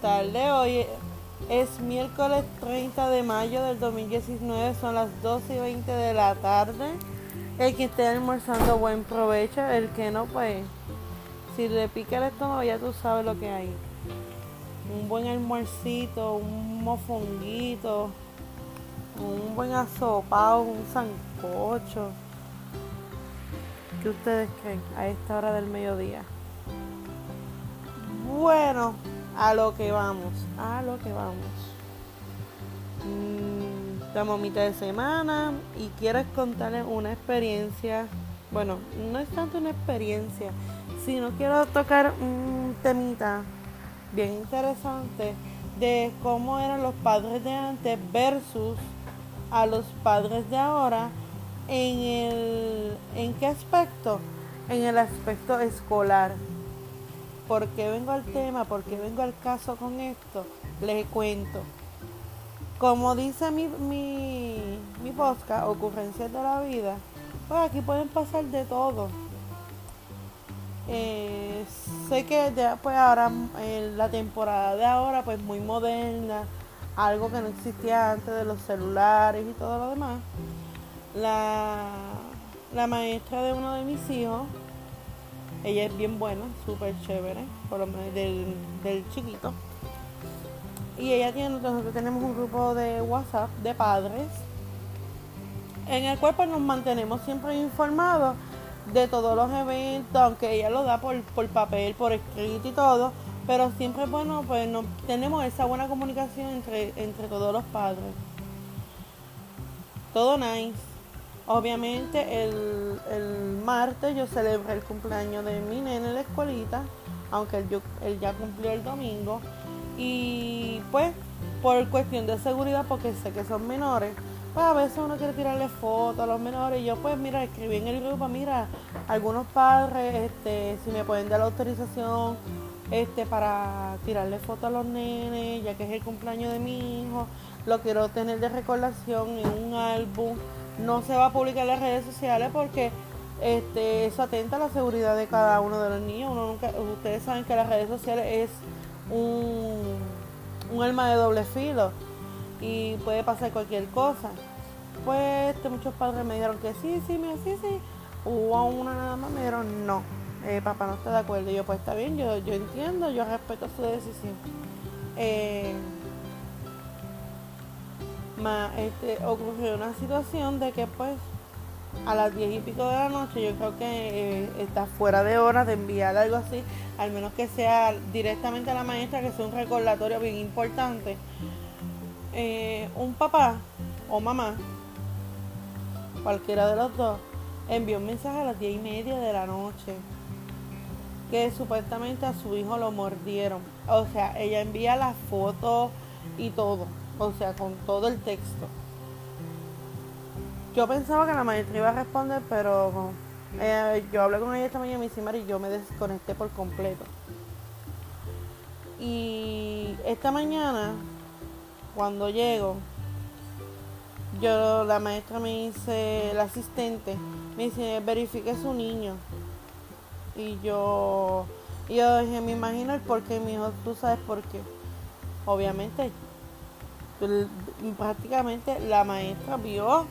tardes. Hoy es miércoles 30 de mayo del 2019, son las 12 y 20 de la tarde. El que esté almorzando, buen provecho. El que no, pues, si le pica el estómago, ya tú sabes lo que hay. Un buen almuercito, un mofonguito, un buen asopado, un sancocho. ¿Qué ustedes creen a esta hora del mediodía? Bueno, a lo que vamos, a lo que vamos. Mm, estamos mitad de semana y quiero contarles una experiencia. Bueno, no es tanto una experiencia, sino quiero tocar un temita bien interesante de cómo eran los padres de antes versus a los padres de ahora en el en qué aspecto en el aspecto escolar ¿Por qué vengo al tema? ¿Por qué vengo al caso con esto? Les cuento. Como dice mi, mi, mi podcast, Ocurrencias de la Vida, pues aquí pueden pasar de todo. Eh, sé que ya pues ahora en la temporada de ahora pues muy moderna, algo que no existía antes de los celulares y todo lo demás. La, la maestra de uno de mis hijos ella es bien buena, súper chévere, por lo menos del, chiquito. Y ella tiene, nosotros tenemos un grupo de WhatsApp de padres en el cual pues, nos mantenemos siempre informados de todos los eventos, aunque ella lo da por, por papel, por escrito y todo, pero siempre bueno, pues no, tenemos esa buena comunicación entre, entre todos los padres. Todo nice. Obviamente el, martes yo celebré el cumpleaños de mi nene en la escuelita, aunque él, ya cumplió el domingo. Y pues por cuestión de seguridad, porque sé que son menores, pues a veces uno quiere tirarle fotos a los menores. Y yo pues mira, escribí en el grupo, mira, algunos padres, este, si me pueden dar la autorización este, para tirarle fotos a los nenes, ya que es el cumpleaños de mi hijo, lo quiero tener de recordación en un álbum no se va a publicar en las redes sociales porque este, eso atenta a la seguridad de cada uno de los niños. Ustedes saben que las redes sociales es un, un arma de doble filo y puede pasar cualquier cosa. Pues este, muchos padres me dijeron que sí, sí, sí, sí. Hubo una nada más, me dijeron no, eh, papá no está de acuerdo. Y yo, pues está bien, yo, yo entiendo, yo respeto su decisión. Eh, este, ocurrió una situación de que pues a las diez y pico de la noche yo creo que eh, está fuera de hora de enviar algo así, al menos que sea directamente a la maestra, que sea un recordatorio bien importante. Eh, un papá o mamá, cualquiera de los dos, envió un mensaje a las diez y media de la noche que supuestamente a su hijo lo mordieron. O sea, ella envía la foto y todo o sea, con todo el texto. Yo pensaba que la maestra iba a responder, pero eh, yo hablé con ella esta mañana y yo me desconecté por completo. Y esta mañana, cuando llego, yo la maestra me dice, la asistente, me dice, verifique su niño. Y yo, yo dije, me imagino el por qué, mi hijo, tú sabes por qué. Obviamente prácticamente la maestra vio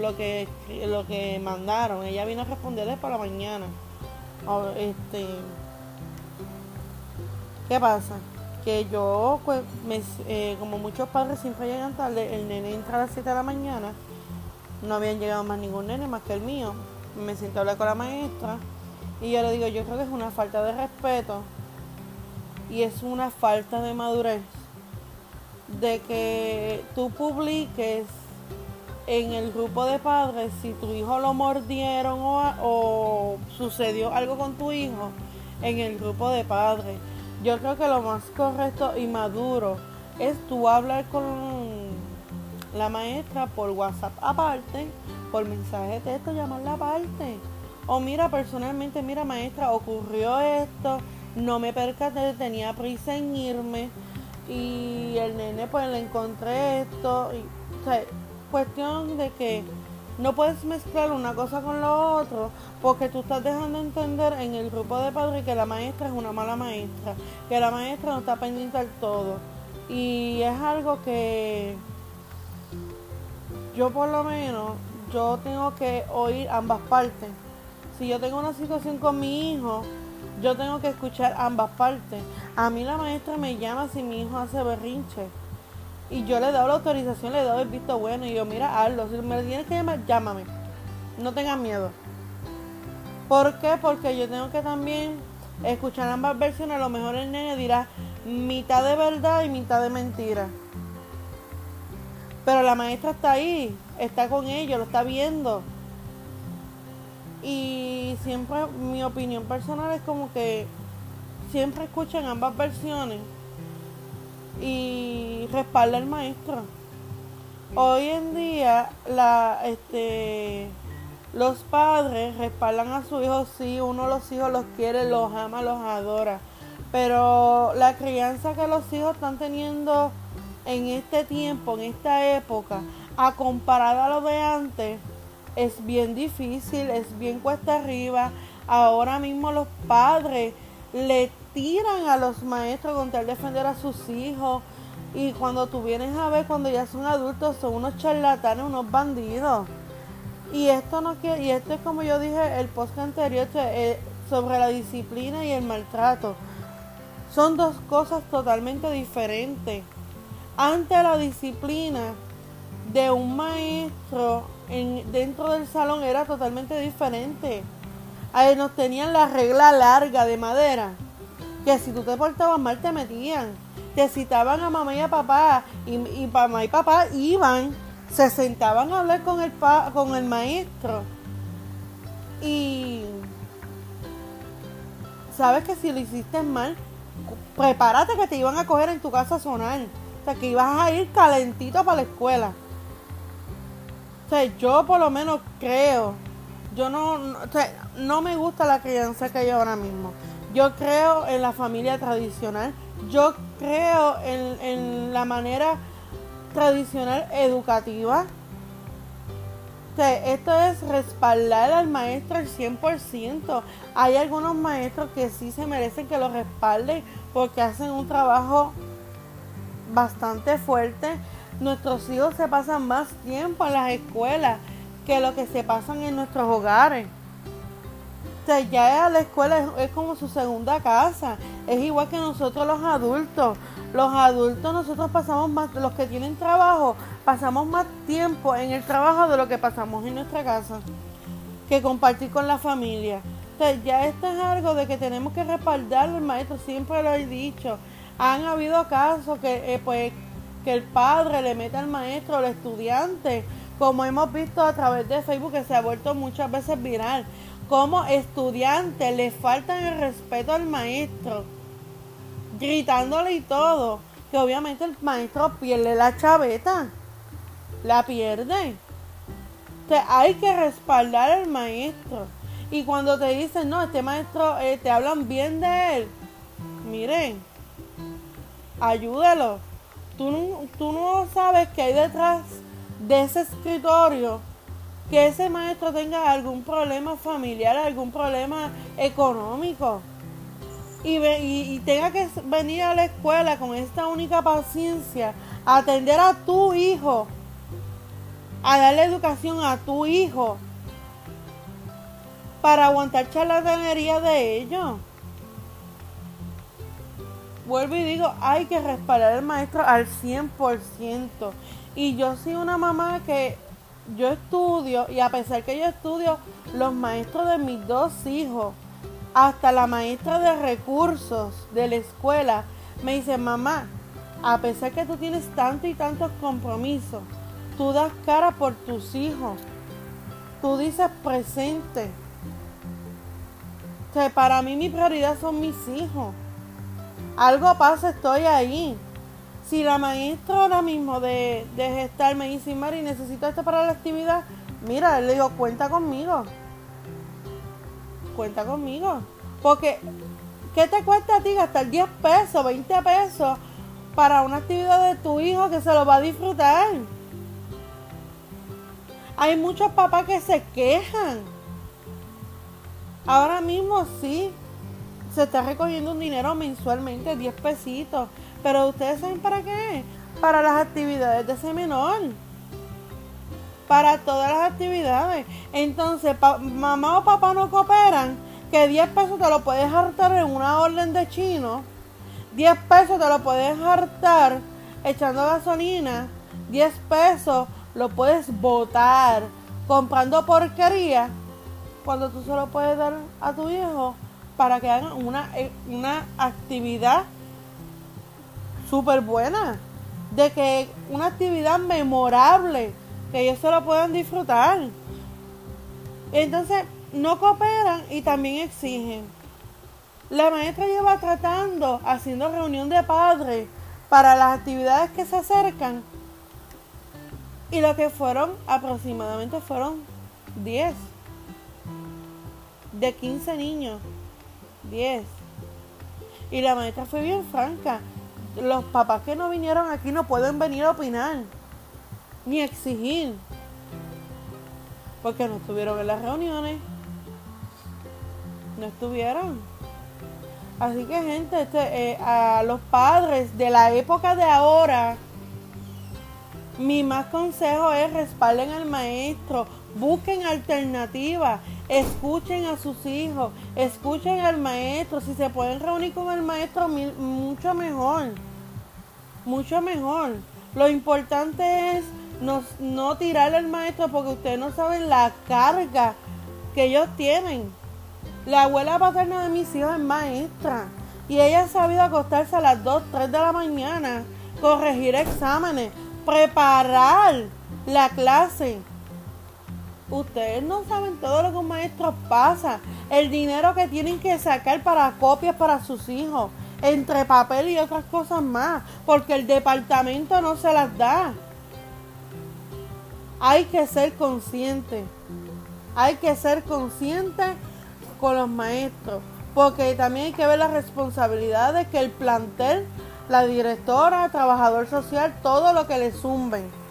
lo que lo que mandaron. Ella vino a responderles para la mañana este qué pasa que yo pues eh, como muchos padres siempre llegan tarde el nene entra a las 7 de la mañana no habían llegado más ningún nene más que el mío. Me siento a hablar con la maestra y yo le digo yo creo que es una falta de respeto y es una falta de madurez de que tú publiques en el grupo de padres si tu hijo lo mordieron o, sucedió algo con tu hijo en el grupo de padres. Yo creo que lo más correcto y maduro es tú hablar con la maestra por WhatsApp aparte, por mensaje de texto, llamarla aparte. O mira, personalmente, mira maestra, ocurrió esto, no me percaté, tenía prisa en irme y el nene pues le encontré esto. Y, o sea, cuestión de que No puedes mezclar una cosa con lo otro porque tú estás dejando entender en el grupo de padres que la maestra es una mala maestra, que la maestra no está pendiente del todo. Y es algo que yo por lo menos, yo tengo que oír ambas partes. Si yo tengo una situación con mi hijo, yo tengo que escuchar ambas partes. A mí la maestra me llama si mi hijo hace berrinche. Y yo le dado la autorización, le dado el visto bueno. Y yo, mira, hazlo. Si me tienes que llamar, llámame. No tengas miedo. ¿Por qué? Porque yo tengo que también escuchar ambas versiones. A lo mejor el nene dirá mitad de verdad y mitad de mentira. Pero la maestra está ahí, está con ellos, lo está viendo. Y siempre mi opinión personal es como que siempre escuchan ambas versiones y respalda al maestro. Hoy en día la este los padres respaldan a sus hijos, sí, uno los hijos los quiere, los ama, los adora. Pero la crianza que los hijos están teniendo en este tiempo, en esta época, a comparar a lo de antes, es bien difícil, es bien cuesta arriba. Ahora mismo los padres le tiran a los maestros con tal de defender a sus hijos. Y cuando tú vienes a ver, cuando ya son adultos, son unos charlatanes, unos bandidos. Y esto no quiere, y esto es como yo dije el post anterior eh, sobre la disciplina y el maltrato. Son dos cosas totalmente diferentes. Ante la disciplina de un maestro en, dentro del salón era totalmente diferente. Ahí nos tenían la regla larga de madera, que si tú te portabas mal te metían. Te citaban a mamá y a papá, y, y mamá y papá iban, se sentaban a hablar con el, con el maestro. Y sabes que si lo hiciste mal, prepárate que te iban a coger en tu casa a sonar. O sea, que ibas a ir calentito para la escuela. Sea, yo por lo menos creo, yo no, no me gusta la crianza que hay ahora mismo. Yo creo en la familia tradicional. Yo creo en, en la manera tradicional educativa. Esto es respaldar al maestro al 100%. Hay algunos maestros que sí se merecen que lo respalden porque hacen un trabajo bastante fuerte. Nuestros hijos se pasan más tiempo en las escuelas que lo que se pasan en nuestros hogares. O sea, ya la escuela es, como su segunda casa. Es igual que nosotros los adultos. Los adultos nosotros pasamos más, los que tienen trabajo, pasamos más tiempo en el trabajo de lo que pasamos en nuestra casa. Que compartir con la familia. Sea, ya esto es algo de que tenemos que respaldar al maestro, siempre lo he dicho han habido casos que, eh, pues, que el padre le mete al maestro, al estudiante, como hemos visto a través de Facebook que se ha vuelto muchas veces viral, como estudiantes le faltan el respeto al maestro, gritándole y todo, que obviamente el maestro pierde la chaveta, la pierde. O hay que respaldar al maestro. Y cuando te dicen, no, este maestro, eh, te hablan bien de él, miren, ayúdalo. Tú tú no sabes que hay detrás de ese escritorio que ese maestro tenga algún problema familiar, algún problema económico. Y, y, tenga que venir a la escuela con esta única paciencia, a atender a tu hijo, a darle educación a tu hijo, para aguantar charlatanería de ellos vuelvo y digo, hay que respaldar al maestro al 100%. Y yo soy una mamá que yo estudio y a pesar que yo estudio los maestros de mis dos hijos, hasta la maestra de recursos de la escuela, me dice, mamá, a pesar que tú tienes tanto y tantos compromisos, tú das cara por tus hijos, tú dices presente. que para mí mi prioridad son mis hijos algo pasa, estoy ahí. Si la maestra ahora mismo de, de gestar me dice, Mari, necesito esto para la actividad, mira, le digo, cuenta conmigo. Cuenta conmigo. Porque, ¿qué te cuesta a ti gastar 10 pesos, 20 pesos para una actividad de tu hijo que se lo va a disfrutar? Hay muchos papás que se quejan. Ahora mismo sí, se está recogiendo un dinero mensualmente, 10 pesitos. Pero ustedes saben para qué? Para las actividades de ese menor. Para todas las actividades. Entonces, mamá o papá no cooperan, que 10 pesos te lo puedes hartar en una orden de chino. 10 pesos te lo puedes hartar echando gasolina. 10 pesos lo puedes botar comprando porquería cuando tú se lo puedes dar a tu hijo para que hagan una, eh, una actividad súper buena, de que una actividad memorable, que ellos se lo puedan disfrutar. Entonces, no cooperan y también exigen. La maestra lleva tratando, haciendo reunión de padres para las actividades que se acercan. Y lo que fueron aproximadamente fueron 10. De 15 niños. 10. Y la maestra fue bien franca. Los papás que no vinieron aquí no pueden venir a opinar. Ni exigir. Porque no estuvieron en las reuniones. No estuvieron. Así que gente, este, eh, a los padres de la época de ahora, mi más consejo es respalden al maestro, busquen alternativas, escuchen a sus hijos, escuchen al maestro, si se pueden reunir con el maestro, mucho mejor, mucho mejor. Lo importante es no, tirarle al maestro porque ustedes no saben la carga que ellos tienen. La abuela paterna de mis hijos es maestra y ella ha sabido acostarse a las 2, 3 de la mañana, corregir exámenes, preparar la clase Ustedes no saben todo lo que un maestro pasa, el dinero que tienen que sacar para copias para sus hijos, entre papel y otras cosas más, porque el departamento no se las da. Hay que ser consciente, hay que ser consciente con los maestros, porque también hay que ver las responsabilidades que el plantel, la directora, trabajador social, todo lo que le zumben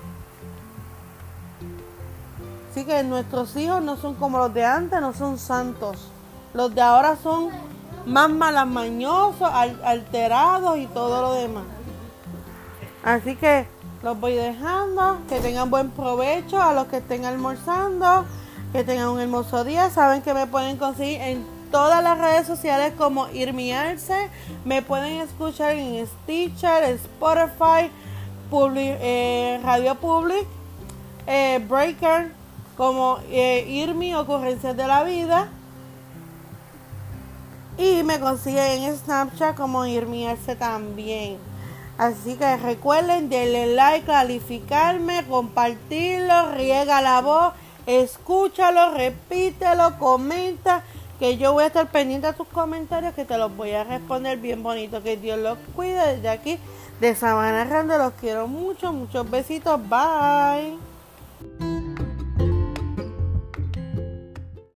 Así que nuestros hijos no son como los de antes, no son santos. Los de ahora son más malamañosos, alterados y todo lo demás. Así que los voy dejando. Que tengan buen provecho a los que estén almorzando. Que tengan un hermoso día. Saben que me pueden conseguir en todas las redes sociales como Irmiarse. Me pueden escuchar en Stitcher, Spotify, eh, Radio Public, eh, Breaker como eh, Irmi Ocurrencias de la Vida. Y me consiguen en Snapchat como Irmi Arce también. Así que recuerden, denle like, calificarme, compartirlo, riega la voz, escúchalo, repítelo, comenta, que yo voy a estar pendiente de tus comentarios, que te los voy a responder bien bonito. Que Dios los cuide desde aquí de Sabana Grande. Los quiero mucho, muchos besitos. Bye.